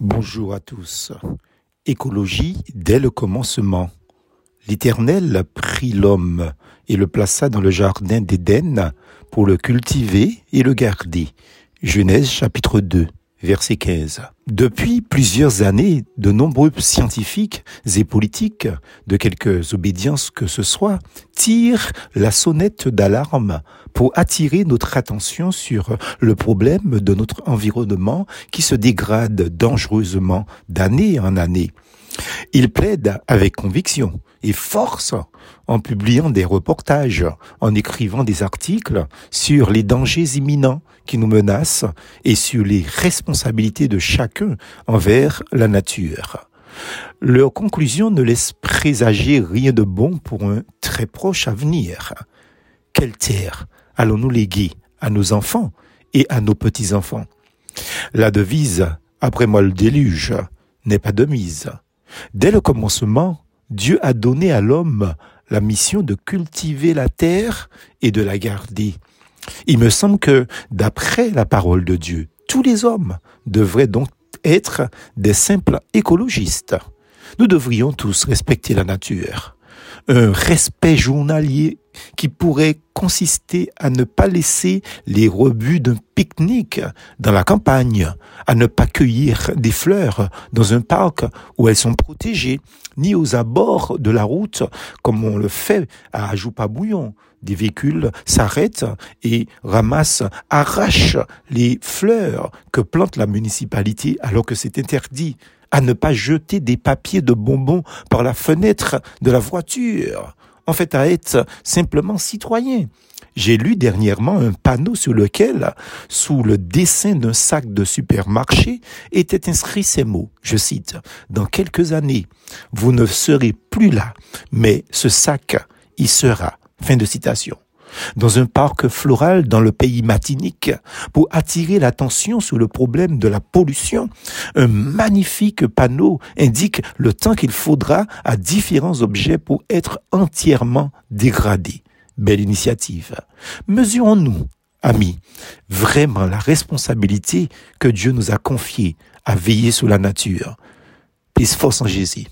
Bonjour à tous. Écologie dès le commencement. L'Éternel prit l'homme et le plaça dans le jardin d'Éden pour le cultiver et le garder. Genèse chapitre 2 verset 15. Depuis plusieurs années, de nombreux scientifiques et politiques, de quelques obédiences que ce soit, tirent la sonnette d'alarme pour attirer notre attention sur le problème de notre environnement qui se dégrade dangereusement d'année en année. Ils plaident avec conviction et force en publiant des reportages, en écrivant des articles sur les dangers imminents qui nous menacent et sur les responsabilités de chacun envers la nature. Leurs conclusions ne laissent présager rien de bon pour un très proche avenir. Quelle terre allons-nous léguer à nos enfants et à nos petits-enfants? La devise, après moi le déluge, n'est pas de mise. Dès le commencement, Dieu a donné à l'homme la mission de cultiver la terre et de la garder. Il me semble que, d'après la parole de Dieu, tous les hommes devraient donc être des simples écologistes. Nous devrions tous respecter la nature. Un respect journalier qui pourrait consister à ne pas laisser les rebuts d'un pique-nique dans la campagne, à ne pas cueillir des fleurs dans un parc où elles sont protégées, ni aux abords de la route comme on le fait à Ajoupa-Bouillon. Des véhicules s'arrêtent et ramassent, arrachent les fleurs que plante la municipalité alors que c'est interdit à ne pas jeter des papiers de bonbons par la fenêtre de la voiture en fait à être simplement citoyen. J'ai lu dernièrement un panneau sur lequel, sous le dessin d'un sac de supermarché, étaient inscrits ces mots. Je cite, Dans quelques années, vous ne serez plus là, mais ce sac y sera. Fin de citation dans un parc floral dans le pays matinique pour attirer l'attention sur le problème de la pollution. Un magnifique panneau indique le temps qu'il faudra à différents objets pour être entièrement dégradés. Belle initiative. Mesurons-nous, amis, vraiment la responsabilité que Dieu nous a confiée à veiller sur la nature. Peace force en Jésus.